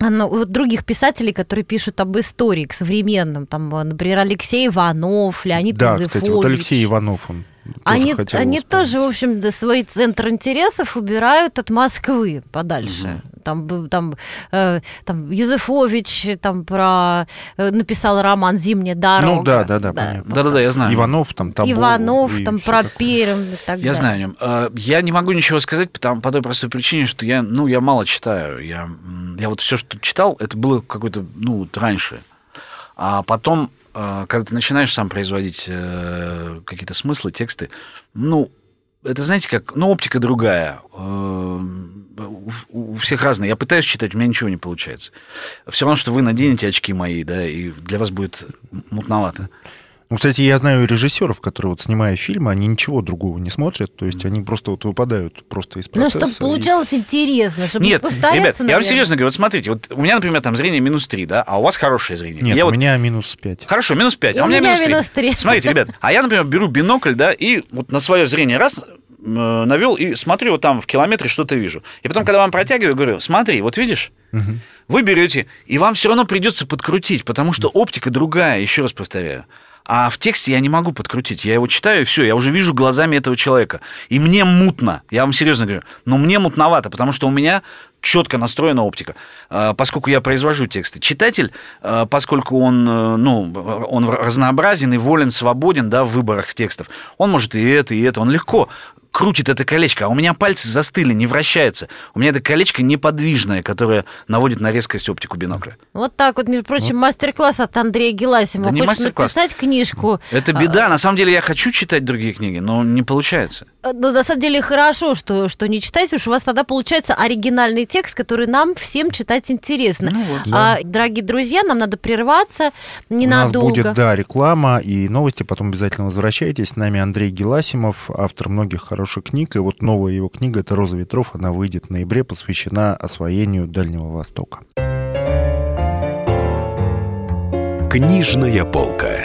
ну, других писателей, которые пишут об истории, к современным, там, например, Алексей Иванов, Леонид да, Юзефович. кстати, вот Алексей Иванов, он они, они тоже, в общем, свой центр интересов убирают от Москвы подальше. Угу. Там, там, э, там Юзефович там про э, написал роман «Зимняя дорога». Ну да, да, да, да, да, да, да, я знаю. Иванов там, Табов, Иванов там про Пермь и так Я далее. знаю о нем. Э, я не могу ничего сказать потому, по той простой причине, что я, ну, я мало читаю. Я, я вот все, что читал, это было какое-то, ну, вот раньше. А потом когда ты начинаешь сам производить э, какие-то смыслы, тексты, ну, это, знаете, как, ну, оптика другая. Э, у всех разная. Я пытаюсь читать, у меня ничего не получается. Все равно, что вы наденете очки мои, да, и для вас будет мутновато. Ну, кстати, я знаю режиссеров, которые вот снимая фильмы, они ничего другого не смотрят, то есть они просто вот выпадают просто из процесса. Ну, чтобы получалось и... интересно, чтобы Нет, повторяться, ребят, наверное. я вам серьезно говорю, вот смотрите, вот у меня, например, там зрение минус 3, да, а у вас хорошее зрение. Нет, я у вот... меня минус 5. Хорошо, минус 5, И а у меня, меня минус 3. минус 3. Смотрите, ребят, а я, например, беру бинокль, да, и вот на свое зрение раз навел и смотрю, вот там в километре что-то вижу. И потом, когда вам протягиваю, говорю, смотри, вот видишь, угу. вы берете, и вам все равно придется подкрутить, потому что оптика другая, еще раз повторяю. А в тексте я не могу подкрутить. Я его читаю, и все, я уже вижу глазами этого человека. И мне мутно, я вам серьезно говорю, но мне мутновато, потому что у меня четко настроена оптика, а, поскольку я произвожу тексты. Читатель, а, поскольку он, э, ну, он разнообразен и волен, свободен да, в выборах текстов, он может и это, и это, он легко крутит это колечко, а у меня пальцы застыли, не вращаются. У меня это колечко неподвижное, которое наводит на резкость оптику бинокля. Вот так вот, между прочим, вот. мастер-класс от Андрея Геласимова. Да Хочешь написать книжку? Это беда. На самом деле я хочу читать другие книги, но не получается. Э, Ну, на самом деле, хорошо, что, что не читаете, уж у вас тогда получается оригинальный текст, который нам всем читать интересно. Ну вот. А, дорогие друзья, нам надо прерваться У нас ненадолго. будет, да, реклама и новости, потом обязательно возвращайтесь. С нами Андрей Геласимов, автор многих хороших книг, и вот новая его книга «Это «Роза ветров», она выйдет в ноябре, посвящена освоению Дальнего Востока. Книжная полка.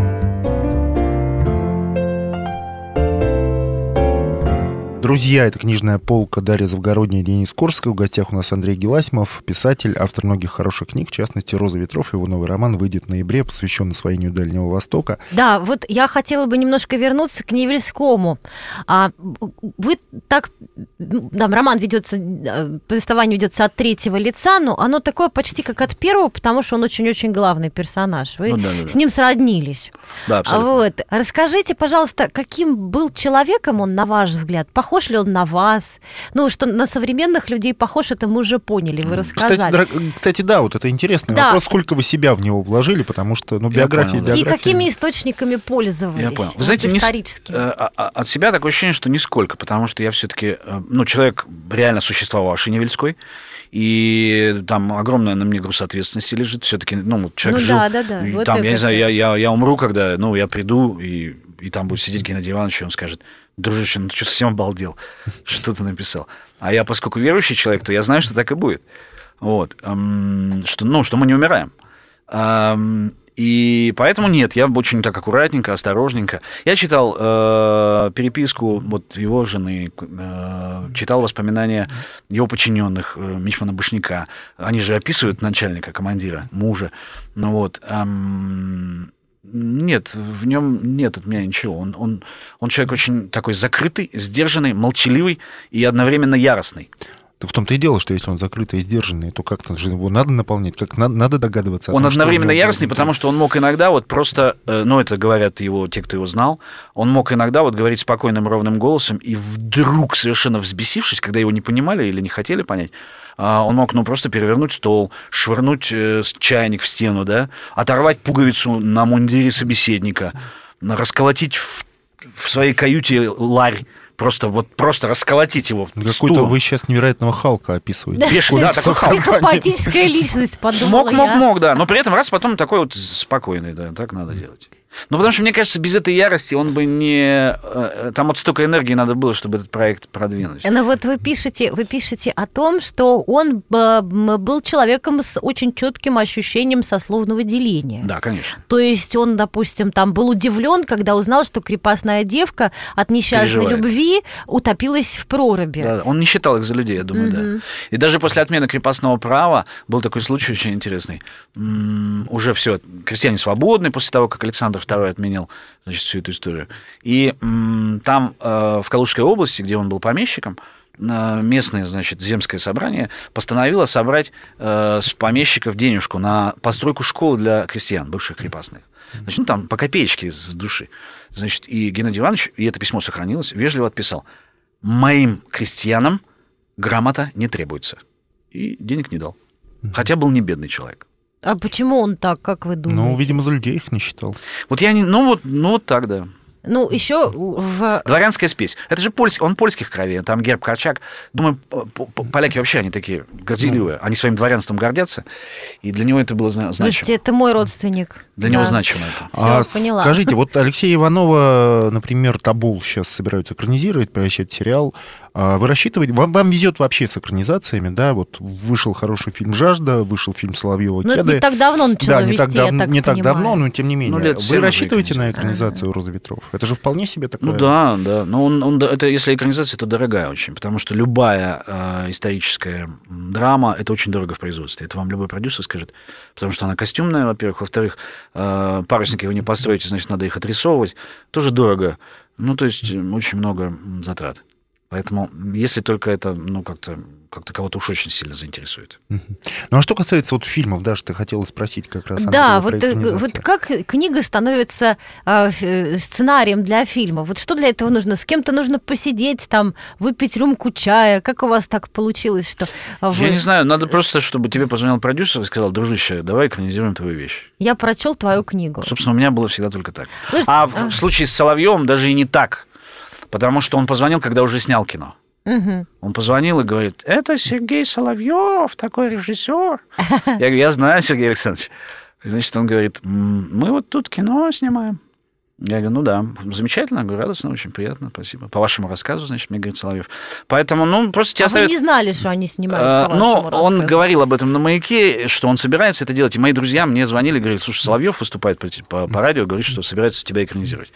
Друзья, это книжная полка Дарья Завгородняя и Денис Корская. В гостях у нас Андрей Геласимов, писатель, автор многих хороших книг, в частности, «Роза ветров». Его новый роман выйдет в ноябре, посвящен освоению Дальнего Востока. Да, вот я хотела бы немножко вернуться к Невельскому. А, вы так, там роман ведется, э, повествование ведется от третьего лица, но оно такое почти как от первого, потому что он очень-очень главный персонаж. Вы Ну да, да, да. с ним сроднились. Да, абсолютно. Вот. Расскажите, пожалуйста, каким был человеком он, на ваш взгляд? Похож ли он на вас? Ну, что на современных людей похож, это мы уже поняли, вы рассказали. Кстати, дорог- кстати, да, вот это интересный Да. вопрос, сколько вы себя в него вложили, потому что, ну, биография, понял, да. И биография. какими источниками пользовались? Я понял. Вы вот знаете, не с- исторически. э, а- а- от себя такое ощущение, что нисколько, потому что я все-таки, ну, человек реально существовавший Невельской, и там огромная на мне груз ответственности лежит. Все-таки, ну, вот человек Ну жил. да, да, да. и Вот там, я не знаю, я, я, я умру, когда, ну, я приду, и, и там будет сидеть Геннадий Иванович, и он скажет, дружище, ну ты что, совсем обалдел? Что ты написал? А я, поскольку верующий человек, то я знаю, что так и будет. Вот. Что, ну, что мы не умираем. И поэтому нет, я очень так аккуратненько, осторожненько. Я читал э, переписку вот его жены, э, читал воспоминания его подчиненных, э, Мичмана Башняка. Они же описывают начальника, командира, мужа. Ну вот. эм, нет, в нем нет от меня ничего. Он, он, он человек очень такой закрытый, сдержанный, молчаливый и одновременно яростный. Так в том-то и дело, что если он закрытый и сдержанный, то как-то же его надо наполнять, как надо, надо догадываться. о Он том, одновременно него яростный, потому что он мог иногда вот просто, э, ну, это говорят его, те, кто его знал, он мог иногда вот говорить спокойным, ровным голосом, и вдруг, совершенно взбесившись, когда его не понимали или не хотели понять, он мог, ну, просто перевернуть стол, швырнуть э, чайник в стену, да, оторвать пуговицу на мундире собеседника, расколотить в, в своей каюте ларь, просто вот просто расколотить его Какой-то вы сейчас невероятного Халка описываете. Бешеный, да, такой Халк. Психопатическая личность, подумала Мог, мог, мог, да. Но при этом раз потом такой вот спокойный, да, так надо делать. Ну, потому что, мне кажется, без этой ярости он бы не... э, Там вот столько энергии надо было, чтобы этот проект продвинуть. Но вот вы пишете, вы пишете о том, что он э, м, был человеком с очень четким ощущением сословного деления. Да, конечно. То есть он, допустим, там был удивлен, когда узнал, что крепостная девка от несчастной Переживает. любви утопилась в проруби. Да, он не считал их за людей, я думаю, Мгм. да. И даже после отмены крепостного права был такой случай очень интересный. М, Уже все, крестьяне свободны после того, как Александр II отменил значит, всю эту историю. И там, э, в Калужской области, где он был помещиком, э, местное, значит, земское собрание постановило собрать э, с помещиков денежку на постройку школы для крестьян, бывших крепостных. Значит, ну, там по копеечке с души. Значит, и Геннадий Иванович, и это письмо сохранилось, вежливо отписал. Моим крестьянам грамота не требуется. И денег не дал. Хотя был не бедный человек. А почему он так, как вы думаете? Ну, видимо, за людей их не считал. Вот я не... Ну вот, ну вот так, да. Ну, еще в... Дворянская спесь. Это же польский, он польских кровей, там герб Корчак. Думаю, поляки вообще, они такие горделивые. Они своим дворянством гордятся. И для него это было зна- Слушайте, значимо. это мой родственник. Для него Да. значимо это. А поняла. скажите, вот Алексея Иванова, например, Табул сейчас собираются экранизировать, превращать в сериал. А Вы рассчитываете, вам, вам везет вообще с экранизациями, да, вот вышел хороший фильм «Жажда», вышел фильм Соловьева Ну, «Кеды». не так давно начало да, не так, вести, я дав- так не так давно, но тем не менее. Ну, лет Вы рассчитываете на экранизацию «Розы ветров»? Это же вполне себе такое... Ну да, да. Но он, он, это, если экранизация, то дорогая очень, потому что любая э, историческая драма это очень дорого в производстве. Это вам любой продюсер скажет, потому что она костюмная, во-первых, во-вторых, э, парусники вы не построите, значит, надо их отрисовывать, тоже дорого. Ну, то есть очень много затрат. Поэтому, если только это, ну, как-то как кого-то уж очень сильно заинтересует. Ну а что касается вот фильмов, да, что ты хотела спросить как раз. Да, вот, э, вот как книга становится ф- э, сценарием для фильма? Вот что для этого нужно? С кем-то нужно посидеть, там, выпить рюмку чая? Как у вас так получилось, что вы... Я не знаю, надо просто, чтобы тебе позвонил продюсер и сказал, дружище, давай экранизируем твою вещь. Я прочел твою книгу. Собственно, у меня было всегда только так. Слушай, А а. в случае с Соловьевым даже и не так. Потому что он позвонил, когда уже снял кино. Мгм. Он позвонил и говорит, это Сергей Соловьев, такой режиссер. Я говорю, я знаю, Сергей Александрович. Значит, он говорит, «М, мы вот тут кино снимаем. Я говорю, ну да, замечательно, говорю, радостно, очень приятно, спасибо. По вашему рассказу, значит, мне говорит Соловьев. Поэтому, ну, просто тебя А вы ставят... не знали, что они снимают А, по Ну, вашему он рассказу? говорил об этом на маяке, что он собирается это делать. И мои друзья мне звонили, говорили, слушай, Соловьев выступает по, по- по радио, говорит, что собирается тебя экранизировать.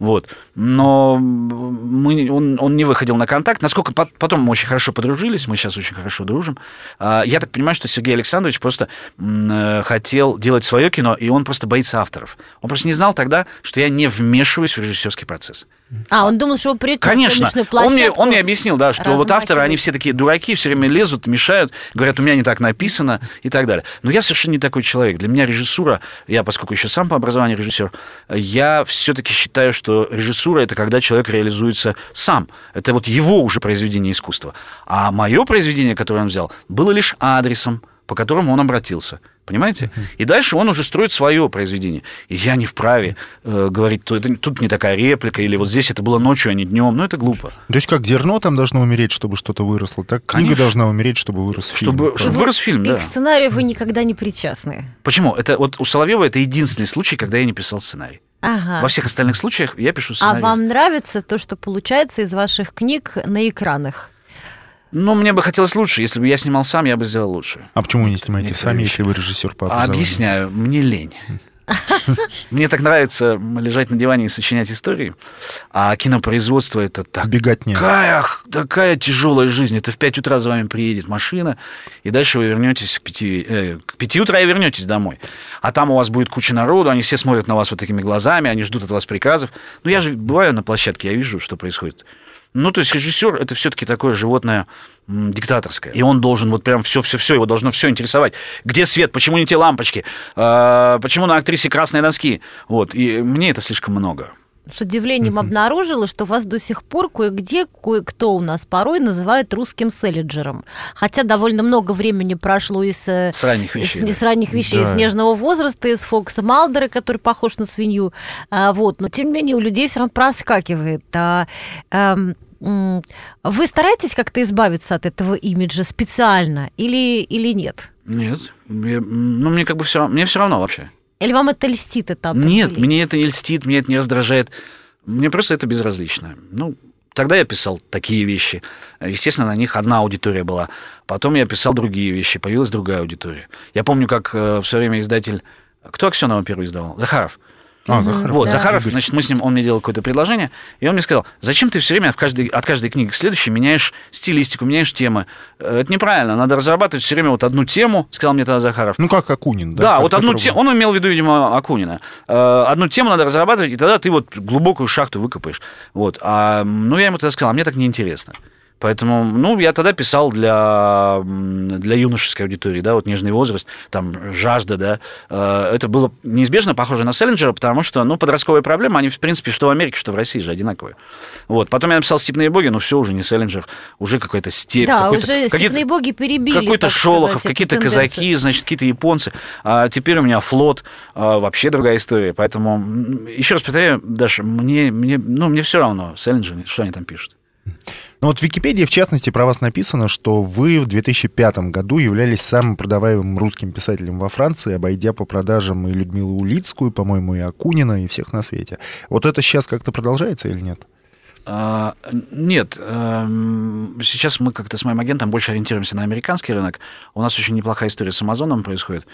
Вот. Но мы, он, он не выходил на контакт. Насколько по- потом мы очень хорошо подружились, мы сейчас очень хорошо дружим. А, Я так понимаю, что Сергей Александрович просто э, хотел делать свое кино, и он просто боится авторов. Он просто не знал тогда, что я не вмешиваюсь в режиссерский процесс. А, он думал, что придете на Конечно. Он мне, он мне объяснил, да, что вот авторы, они все такие дураки, все время лезут, мешают, говорят, у меня не так написано и так далее. Но я совершенно не такой человек. Для меня режиссура, я, поскольку еще сам по образованию режиссер, я все-таки считаю, что режиссура это когда человек реализуется сам. Это вот его уже произведение искусства. А мое произведение, которое он взял, было лишь адресом, по которому он обратился. Понимаете? И дальше он уже строит свое произведение. И я не вправе э, говорить, то это, тут не такая реплика, или вот здесь это было ночью, а не днем. Ну, это глупо. То есть как зерно там должно умереть, чтобы что-то выросло, так книга Конечно. должна умереть, чтобы вырос фильм. Чтобы, чтобы вырос фильм, И да. к сценарию вы никогда не причастны. Почему? Это вот у Соловьева это единственный случай, когда я не писал сценарий. Ага. Во всех остальных случаях я пишу А сценарий. вам нравится то, что получается из ваших книг на экранах? Ну, мне бы хотелось лучше. Если бы я снимал сам, я бы сделал лучше. А почему вы не снимаете Некоторые сами, вещи. если вы режиссер по образованию? объясняю, мне лень. Мне так нравится лежать на диване и сочинять истории, а кинопроизводство это так Бегать не. Такая, такая тяжелая жизнь. Это в 5 утра за вами приедет машина, и дальше вы вернетесь к 5, э, к 5 утра и вернетесь домой. А там у вас будет куча народу, они все смотрят на вас вот такими глазами, они ждут от вас приказов. Ну, я же бываю на площадке, я вижу, что происходит. Ну, то есть режиссер это все-таки такое животное диктаторское. И он должен вот прям все-все-все, его должно все интересовать. Где свет, почему не те лампочки, А, почему на актрисе красные носки. Вот, и мне это слишком много. С удивлением обнаружила, что вас до сих пор кое-где кое-кто у нас порой называет русским селлинджером. Хотя довольно много времени прошло из, э, С ранних вещей. из да. ранних вещей, Да. из нежного возраста, из Фокса Малдера, который похож на свинью. А, вот. Но тем не менее у людей все равно проскакивает. А, м, вы стараетесь как-то избавиться от этого имиджа специально или, или нет? Нет, я- ну мне как бы все, мне все равно вообще. Или вам это льстит это Нет, определение? мне это не льстит, мне это не раздражает. Мне просто это безразлично. Ну, тогда я писал такие вещи. Естественно, на них одна аудитория была. Потом я писал другие вещи, появилась другая аудитория. Я помню, как э, в свое время издатель... Кто Аксенова первый издавал? Захаров. А, Захаров. Вот, Да. Захаров, значит, мы с ним, он мне делал какое-то предложение, и он мне сказал, зачем ты все время от каждой, от каждой книги к следующей меняешь стилистику, меняешь темы? Э, Это неправильно, надо разрабатывать все время вот одну тему, сказал мне тогда Захаров. Ну, как Акунин, да? Да, как вот одну которого- тему, он имел в виду, видимо, Акунина. Э, Одну тему надо разрабатывать, и тогда ты вот глубокую шахту выкопаешь. Вот. А, ну, я ему тогда сказал, а мне так неинтересно. Поэтому, ну, я тогда писал для, для юношеской аудитории, да, вот нежный возраст, там, жажда, да. Э, Это было неизбежно похоже на Селлинджера, потому что, ну, подростковые проблемы, они, в принципе, что в Америке, что в России же одинаковые. Вот. Потом я написал «Степные боги», но все уже не Селлинджер, уже какая-то степь. Да, какой-то- уже какие-то- степные боги перебили. какой-то Шолохов, какие-то казаки, значит, какие-то японцы. А теперь у меня флот, а, вообще другая история. Поэтому, еще раз повторяю, Даша, мне, мне, ну, мне все равно, Селлинджер, что они там пишут. Ну вот в Википедии, в частности, про вас написано, что вы в 2005 году являлись самым продаваемым русским писателем во Франции, обойдя по продажам и Людмилу Улицкую, по-моему, и Акунина, и всех на свете. Вот это сейчас как-то продолжается или нет? А, нет, эм, сейчас мы как-то с моим агентом больше ориентируемся на американский рынок. У нас очень неплохая история с Амазоном происходит.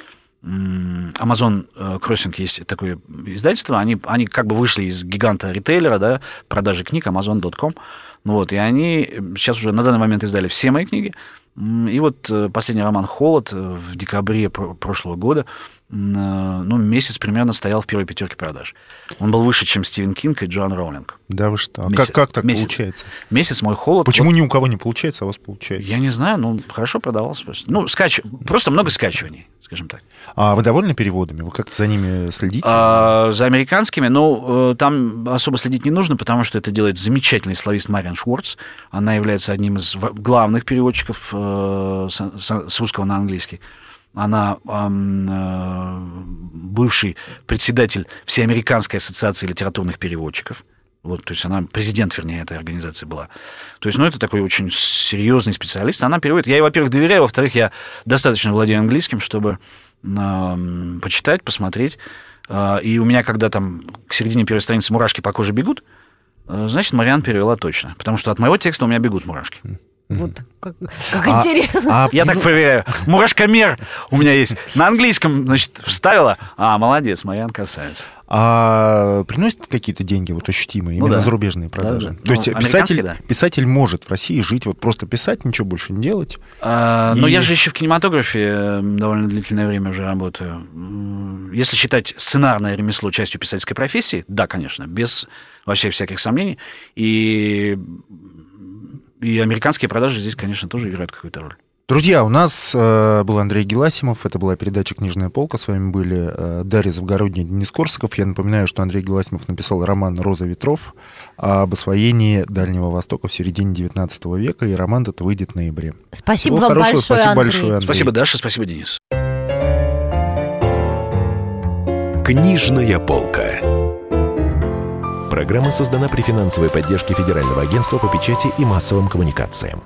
Amazon э, Crossing есть такое издательство, они, они как бы вышли из гиганта ритейлера, да, продажи книг, Amazon.com, вот, и они сейчас уже на данный момент издали все мои книги, и вот э, последний роман «Холод» э, в декабре про- прошлого года, э, ну, месяц примерно стоял в первой пятерке продаж. Он был выше, чем Стивен Кинг и Джоан Роулинг. Да вы что? А Месяц- как, как так месяц. получается? Месяц мой «Холод». Почему вот- ни у кого не получается, а у вас получается? Я не знаю, ну, хорошо продавался просто. Ну, скач... просто много скачиваний, скажем так. А вы довольны переводами? Вы как-то за ними следите? А, за американскими, ну, э, там особо следить не нужно, потому что это делает замечательный славист Мариан Шварц. Она является одним из главных переводчиков э, с, русского на английский. Она э, бывший председатель Всеамериканской ассоциации литературных переводчиков. Вот, то есть она президент, вернее, этой организации была. То есть, ну, это такой очень серьезный специалист. Она переводит. Я ей, во-первых, доверяю, во-вторых, я достаточно владею английским, чтобы ам, почитать, посмотреть. А, И у меня, когда там к середине первой страницы мурашки по коже бегут, э, значит, Мариан перевела точно. Потому что от моего текста у меня бегут мурашки. Вот как, как А- интересно. а Я так проверяю. Мурашкомер у меня есть. На английском, значит, вставила. А, молодец, Мариан красавец. А приносит какие-то деньги вот ощутимые, Ну именно да. зарубежные продажи? Да, да. То есть Ну, писатель, американские, да. писатель может в России жить, вот просто писать, ничего больше не делать. А, Но И- я же еще в кинематографе довольно длительное время уже работаю. Если считать сценарное ремесло частью писательской профессии, да, конечно, без вообще всяких сомнений. И, и американские продажи здесь, конечно, тоже играют какую-то роль. Друзья, у нас э, был Андрей Геласимов, это была передача «Книжная полка», с вами были э, Дарья Завгородняя и Денис Корсаков. Я напоминаю, что Андрей Геласимов написал роман «Роза ветров» об освоении Дальнего Востока в середине XIX века, и роман этот выйдет в ноябре. Спасибо Всего вам хорошего, большое, спасибо Андрей. большое, Андрей. Спасибо, Даша, спасибо, Денис. Книжная полка. Программа создана при финансовой поддержке Федерального агентства по печати и массовым коммуникациям.